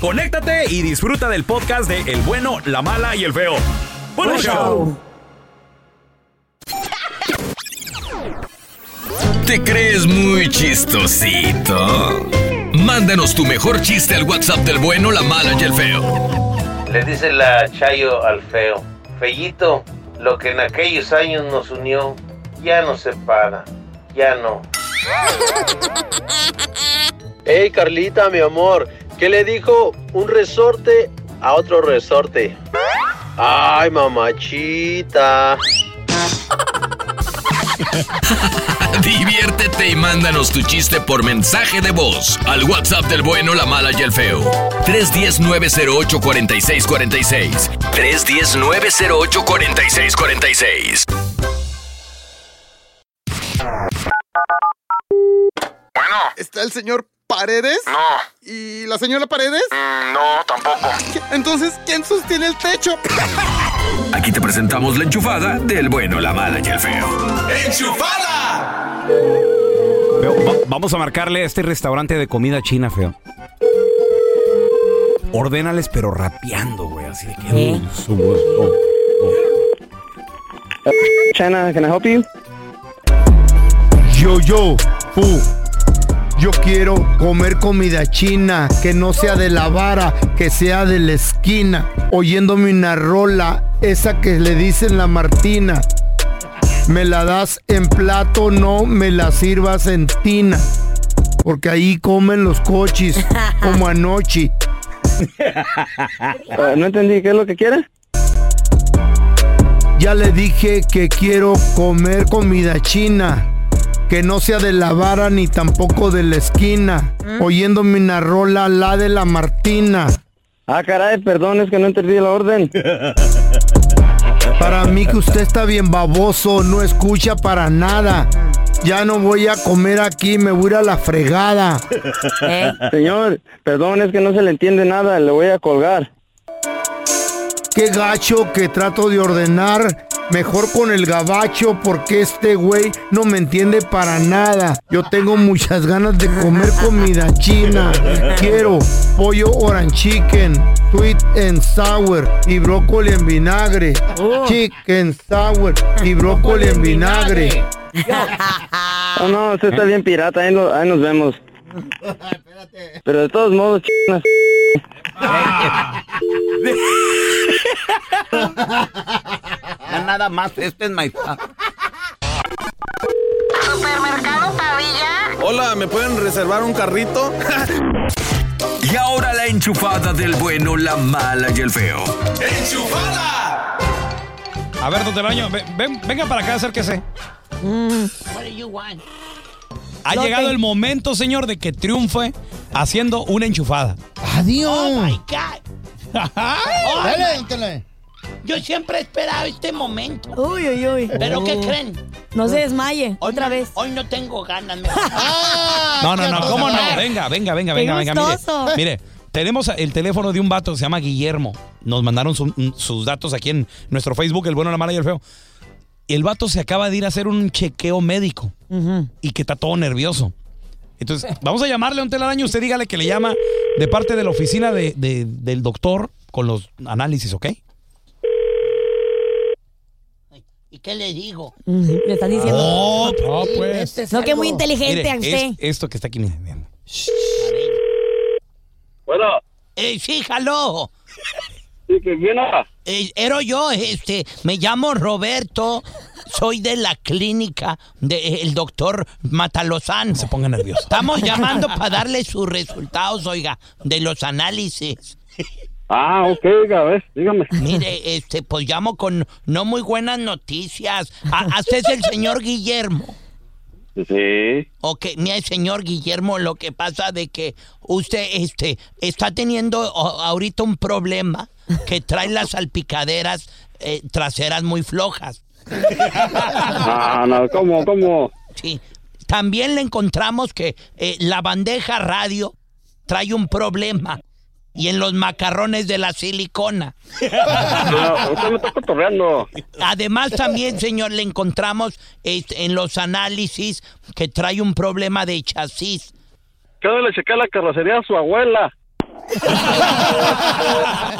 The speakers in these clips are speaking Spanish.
conéctate y disfruta del podcast de El bueno, la mala y el feo. ¡Buen show! ¿Te crees muy chistosito? Mándanos tu mejor chiste al WhatsApp del bueno, la mala y el feo. Le dice la Chayo al feo, Fellito, lo que en aquellos años nos unió ya no separa, ya no. Hey Carlita, mi amor, ¿qué le dijo un resorte a otro resorte? Ay, mamachita. Diviértete y mándanos tu chiste por mensaje de voz al WhatsApp del bueno, la mala y el feo. 310-908-4646. 310-908-4646. Bueno. ¿Está el señor Paredes? No. ¿Y la señora Paredes? Mm, no, tampoco. Entonces, ¿quién sostiene el techo? Aquí te presentamos la enchufada del bueno, la mala y el feo. ¡Enchufada! Feo, va- vamos a marcarle a este restaurante de comida china, feo. Ordénales, pero rapeando, güey. Así de que. ¿Eh? Oh, oh. China, can I help you? Yo, yo, fu. Yo quiero comer comida china, que no sea de la vara, que sea de la esquina. Oyéndome una rola, esa que le dicen la Martina. Me la das en plato, no me la sirvas en tina. Porque ahí comen los cochis, como anoche. Ah, no entendí, ¿qué es lo que quiere? Ya le dije que quiero comer comida china. Que no sea de la vara ni tampoco de la esquina. Oyéndome una rola, la de la Martina. Ah, caray, perdón, es que no entendí la orden. Para mí que usted está bien baboso, no escucha para nada. Ya no voy a comer aquí, me voy a ir a la fregada. ¿Eh? Señor, perdón, es que no se le entiende nada, le voy a colgar. Qué gacho que trato de ordenar. Mejor con el gabacho porque este güey no me entiende para nada. Yo tengo muchas ganas de comer comida china. Quiero pollo orange chicken, sweet and sour y brócoli en vinagre. Chicken sour y brócoli en vinagre. Oh, no, usted está bien pirata, ahí nos vemos. Pero de todos modos, chinas. Ya nada más, este es my... Supermercado Pavilla Hola, ¿me pueden reservar un carrito? Y ahora la enchufada del bueno, la mala y el feo. ¡Enchufada! A ver, don Telaño, ven, ven- venga para acá, acérquese. What do you want? Ha Lo llegado el momento, señor, de que triunfe haciendo una enchufada. Adiós. Oh my God. Oh, Dale, my-. Yo siempre he esperado este momento. Uy, uy, uy. ¿Pero qué creen? No se desmaye. Hoy Otra no- vez. Hoy no tengo ganas. me- No, no, no, ¿cómo no? Venga, venga, venga, Qué venga, venga. Mire, gustoso. mire, tenemos el teléfono de un vato que se llama Guillermo. Nos mandaron su- sus datos aquí en nuestro Facebook, el bueno, la mala y el feo. El vato se acaba de ir a hacer un chequeo médico y que está todo nervioso. Entonces, vamos a llamarle a un telaraño. Usted dígale que le llama de parte de la oficina de- de- del doctor con los análisis, ¿ok? ¿Y qué le digo? Le están diciendo. Oh, no, pues. Este es No, que algo- muy inteligente Mire, usted. es- esto que está aquí. mire, mire. Bueno, Eh, sí, jaló. sí, que quién habla? Eh, era yo, este, me llamo Roberto, soy de la clínica del doctor Matalozano. Se ponga nervioso. Estamos llamando para darle sus resultados, oiga, de los análisis. Ah, ok, a ver, dígame. Mire, este, pues llamo con no muy buenas noticias. A- ¿Usted es el señor Guillermo? Sí. Ok, mire, señor Guillermo, lo que pasa de que usted, este, está teniendo ahorita un problema que trae las salpicaderas eh, traseras muy flojas. Ah, no, ¿cómo, cómo? Sí. También le encontramos que eh, la bandeja radio trae un problema. Y en los macarrones de la silicona. No, usted me está cotorreando. Además también, señor, le encontramos en los análisis que trae un problema de chasis. De checar la carrocería a su abuela.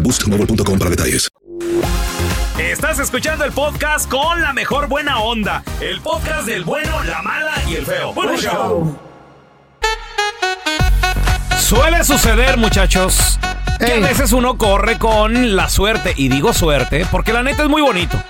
boostmobile.com para detalles. Estás escuchando el podcast con la mejor buena onda. El podcast del bueno, la mala y el feo. Bueno, show. Suele suceder, muchachos, que a veces uno corre con la suerte. Y digo suerte porque la neta es muy bonito.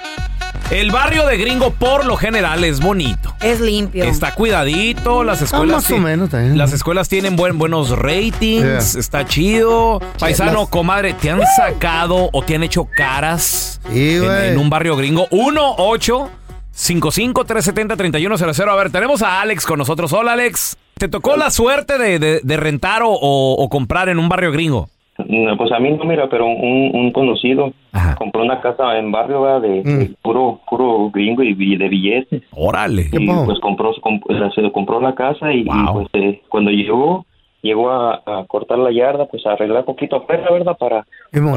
El barrio de Gringo por lo general es bonito. Es limpio. Está cuidadito, las Ah, escuelas más o menos también. las escuelas tienen buen, buenos ratings, Yeah. está chido. Paisano, Las- comadre, ¿te han sacado o te han hecho caras Sí, en, un barrio gringo? 1 8 55 370 3100 A ver, tenemos a Alex con nosotros. Hola, Alex. ¿Te tocó la suerte de, de- de rentar o, o- o comprar en un barrio gringo? No, Pues a mí no, mira, pero un, un conocido compró una casa en barrio ¿verdad? de, de puro puro gringo y, de billetes. Órale. Y pues compró, comp- se compró la casa y, y, pues eh, cuando llegó, llegó a, a cortar la yarda, pues a arreglar poquito afuera, ¿verdad? Para,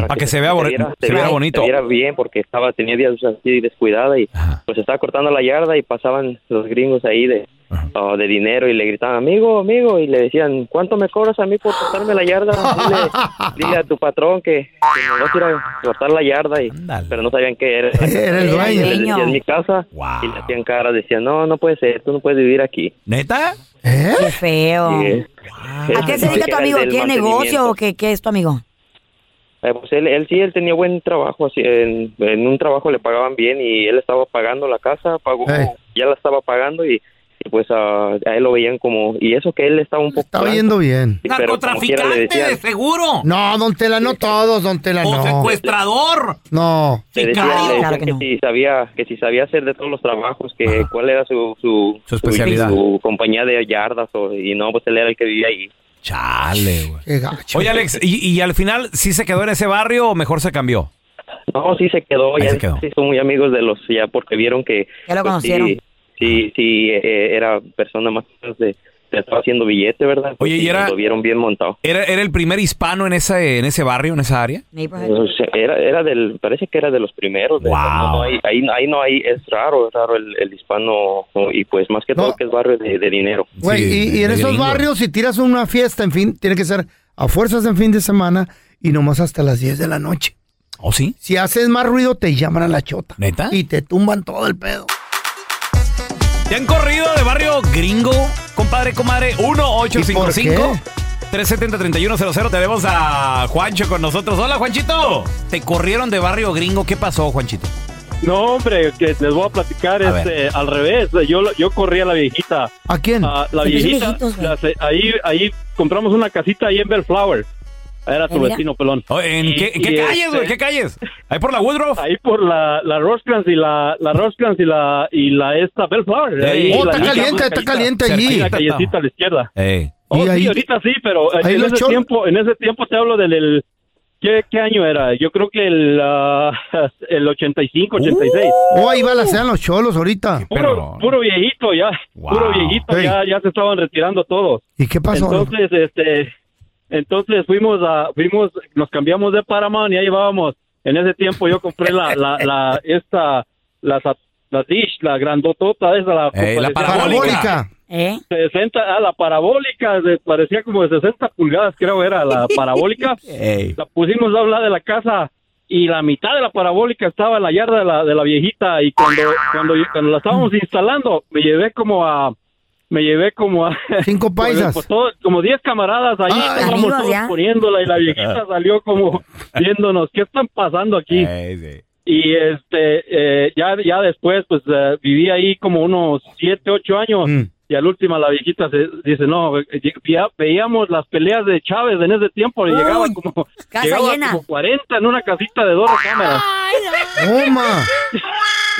Para que se vea boni- se viera bonito. Se viera bien porque estaba, tenía días así descuidada y pues estaba cortando la yarda y pasaban los gringos ahí de, ah, de dinero y le gritaban, amigo, amigo, y le decían, ¿cuánto me cobras a mí por cortarme la yarda? Dile, dile a tu patrón que, que me vas a ir a cortar la yarda y pero no sabían qué era. Era el dueño. Les decía, "Es mi casa y le hacían cara, decían, no, no puede ser, tú no puedes vivir aquí. ¿Neta? Qué feo. Sí. ¿A qué se dedica tu amigo? ¿Tiene negocio o qué, qué es tu amigo? Eh, pues él, él sí, él tenía buen trabajo, así, en, en un trabajo le pagaban bien y él estaba pagando la casa, pagó, ya la estaba pagando y pues a, a él lo veían como, y eso que él estaba un poco... Estaba yendo bien. Sí, le decían- seguro. No, don Tela, no todos, don Tela, O no. secuestrador. No. Le decían, le decían Claro que que, no. si sabía que si sabía hacer de todos los trabajos, que cuál era su su, Su especialidad. su compañía de yardas o, y no, pues él era el que vivía ahí. Chale, güey. Oye, Alex, ¿y, y al final sí se quedó en ese barrio o mejor se cambió? No, sí se quedó, Ahí ya se quedó. sí son muy amigos de los ya porque vieron que Ya lo pues, conocieron. sí, sí, sí, eh, era persona más o menos de, estaba haciendo billete, ¿verdad? Oye, ¿y era- Lo vieron bien montado. ¿Era, era el primer hispano en ese, en ese barrio, en esa área? O sea, Era, era del, parece que era de los primeros. de- no, no, ahí, ahí, ahí no hay, es raro, es raro el, el hispano y pues más que todo que es barrio de, de dinero. Güey, y, y en esos barrios, si tiras una fiesta, en fin, tiene que ser a fuerzas en fin de semana y nomás hasta las 10 de la noche. ¿Oh, sí? Si haces más ruido, te llaman a la chota. ¿Neta? Y te tumban todo el pedo. ¿Te han corrido de barrio gringo, compadre, comadre? 1-855. 370-3100. Tenemos a Juancho con nosotros. Hola, Juanchito. ¿Te corrieron de barrio gringo? ¿Qué pasó, Juanchito? No, hombre, que les voy a platicar A este, al revés. Yo, yo corrí a la viejita. ¿A quién? la Siempre son viejita. la se- ahí, ahí compramos una casita ahí en Bellflower. Era tu vecino pelón. Oh, ¿En Y- qué, y, qué calles, este, güey? ¿Qué calles? ¿Ahí por la Woodruff? Ahí por la, la Rosecrans y la, la Rosecrans y la, y la esta Bellflower. Ahí, Oh, la- está caliente, está la- caliente allí. La callecita a la izquierda. Ey. Oh, Y ahí- sí, ahorita sí, pero ahí en ese tiempo, en ese tiempo te hablo del, el- ¿qué, qué año era? Yo creo que el, ah, el 85, 86. Oh, ahí balancean los cholos ahorita. Puro, puro viejito ya, puro viejito Ey. ya, ya se estaban retirando todos. ¿Y qué pasó? Entonces, este, entonces fuimos a, fuimos, nos cambiamos de Paramount y ahí llevábamos. En ese tiempo yo compré la, la, la, esta, la, la dish, la grandotota esa, la, Ey, la parabólica. 60, ah, la parabólica, de- parecía como de 60 pulgadas, creo era la parabólica. Ey. La pusimos a lado de la casa y la mitad de la parabólica estaba en la yarda de la, de la viejita y cuando, cuando, cuando la estábamos instalando me llevé como a me llevé como a cinco paisas como 10 camaradas ahí Ay, estábamos amigos, todos ya. poniéndola y la viejita salió como viéndonos qué están pasando aquí y este eh, ya ya después pues eh, viví ahí como unos 7, 8 años Mm. y al último la viejita se dice no eh, ya veíamos las peleas de Chávez en ese tiempo y llegaban como casa llegaba llena. como 40 en una casita de dos cámaras Toma.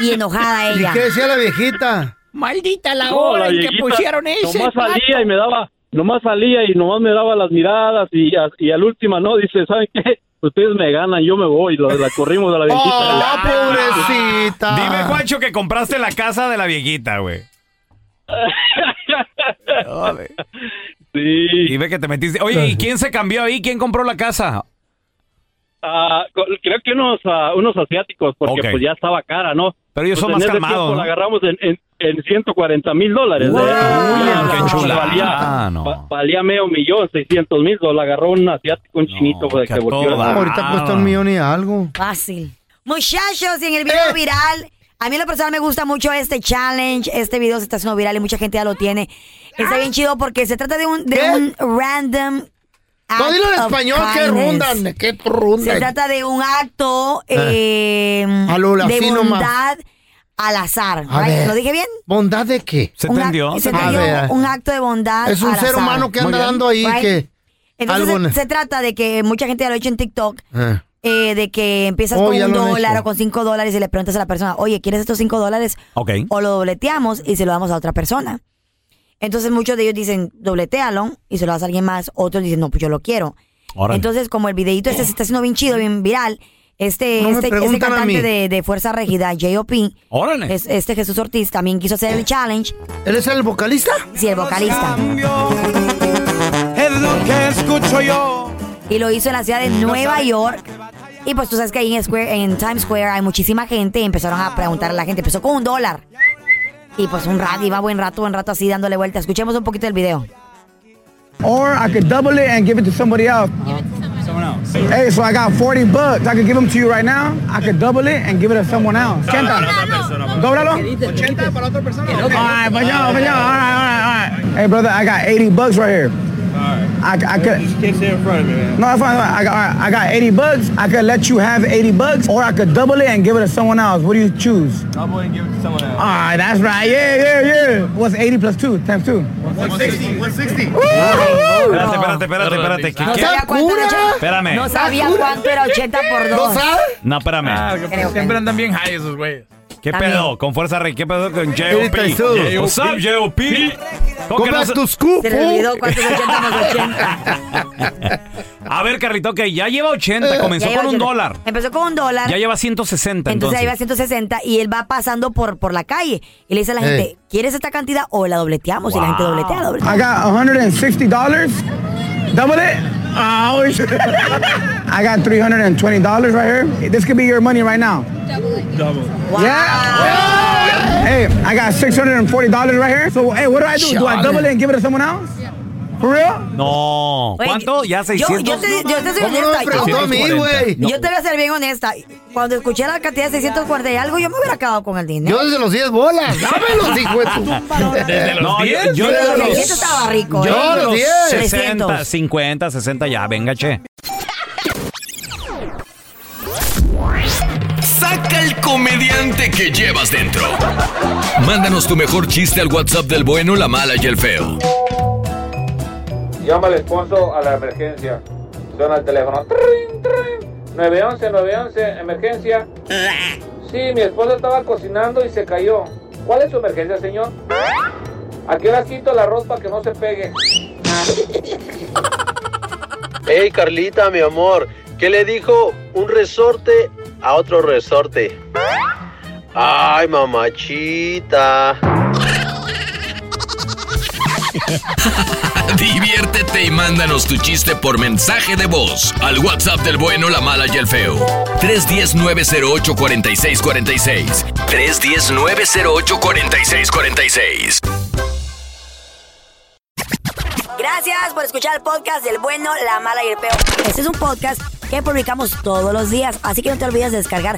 Y enojada ¿Y ella. qué decía la viejita? Maldita la No, hora la en que pusieron ese. Nomás plato. salía y me daba, nomás salía y nomás me daba las miradas y, a- y al último no, dice, ¿saben qué? Ustedes me ganan, yo me voy, la, la corrimos a la viejita. ¡Ah, pobrecita! Dime, Juancho, que compraste la casa de la viejita, güey. Sí. Y ve que te metiste. Oye, ¿y quién se cambió ahí? ¿Quién compró la casa? Ah, co- creo que unos ah, unos asiáticos, porque pues ya estaba cara, ¿no? Pero ellos Pues son en más ese calmados, tiempo ¿no? La agarramos en, en, en 140 mil dólares. Wow, ¿eh? Qué chulada. Valía, Ah, no. va- valía medio millón, 600 mil dólares. La agarró un asiático, un chinito. pues, que volteó la- Ahorita cuesta un millón y algo. Fácil. Muchachos, y en el video viral, a mí en lo personal me gusta mucho este challenge. Este video se está haciendo viral y mucha gente ya lo tiene. Está bien chido porque se trata de un, de un random. No, dilo en español, ¿qué rundan? ¿Qué rundan? Se trata de un acto eh, A lo de bondad al azar. A right? ver. ¿Lo dije bien? ¿Bondad de qué? Un ac- se entendió, un acto de bondad. Es un al ser azar. humano que anda dando ahí Right? que... Entonces algo se, se trata de que mucha gente ya lo ha hecho en TikTok. Ah. eh, de que empiezas Oh, con un dólar o con cinco dólares y le preguntas a la persona, oye, ¿quieres estos cinco dólares? O lo dobleteamos y se lo damos a otra persona. Entonces muchos de ellos dicen, dobletealo y se lo das a alguien más. Otros dicen, no, pues yo lo quiero. Órale. Entonces, como el videito este se está haciendo bien chido, bien viral, este, No este, este cantante de, de Fuerza Régida, J.O.P., es- este Jesús Ortiz, también quiso hacer el challenge. ¿Él es el vocalista? Sí, el vocalista. Es lo que escucho yo. Y lo hizo en la ciudad de Nueva York. Y pues tú sabes que ahí en, Square, en Times Square hay muchísima gente y empezaron a preguntar a la gente. Empezó con un dólar. Y pues un rato, iba buen rato, buen rato así dándole vuelta. Escuchemos un poquito del video. Or I could double it and give it to somebody else. Someone else. Hey, so I got 40 bucks. I could give them to you right now. I could double it and give it to someone else. 80. Dóblalo. 80 para otra persona. All right, but yo, but yo, all right, all right, all right. Hey, brother, I got 80 bucks right here. I, I could. Just can't stay in front of me, man. No, that's fine. fine. I got, I got 80 bucks. I could let you have 80 bucks, or I could double it and give it to someone else. What do you choose? Double and give it to someone else. All right, that's right. Yeah, yeah, yeah. What's 80 plus 2 times 2? 160. 160. Espérate, espérate, espérate, espérate. ¿Qué, No sabía cuánto era Espérame. No sabía cuánto era 80 por 2. No, espérame. Ah, que siempre andan bien high esos güeyes. ¿Qué También. pedo? Con Fuerza Rey. ¿Qué pedo con J.O.P.? What's up, J.O.P.? ¿Cómo que tus cupos. Se le olvidó cuántos 80 más 80. A ver, Carlito, ok, ya lleva 80, comenzó Ya lleva con un 80. dólar. Empezó con un dólar. Ya lleva 160, Entonces entonces. ahí va 160 y él va pasando por, por la calle y le dice a la Ey. gente, ¿quieres esta cantidad o la dobleteamos? Y la gente dobletea, dobletea. I got $160. Double it. Oh. I got $320 right here. This could be your money right now. Double. Yeah. Hey, I got $640 right here. So, hey, what do I do? Do I double it and give it to someone else? For real? No. ¿Cuánto? ¿Ya Yo, 600? yo te, yo te soy ¿Cómo no honesta. a mí, güey? Yo te voy a ser bien honesta. Cuando escuché la cantidad de 640 y algo, yo me hubiera acabado con el dinero. Yo desde los 10 bolas. Dámelos, hijo de. ¿Desde los No, 10? yo- yo Desde desde los los- 600 estaba rico, Yo ¿eh? a los 10. 60, 50, 60, ya, venga, che. Comediante que llevas dentro. Mándanos tu mejor chiste al WhatsApp del bueno, la mala y el feo. Llama al esposo a la emergencia. Suena el teléfono. Trin, trin. 911, 911, emergencia. Sí, mi esposa estaba cocinando y se cayó. ¿Cuál es su emergencia, señor? ¿A qué hora quito el arroz para que no se pegue? Hey Carlita, mi amor, ¿qué le dijo un resorte a otro resorte? Ay, mamachita. Diviértete y mándanos tu chiste por mensaje de voz al WhatsApp del bueno, la mala y el feo. 310-908-4646. 310-908-4646. Gracias por escuchar el podcast del bueno, la mala y el peor. Este es un podcast que publicamos todos los días, así que no te olvides de descargar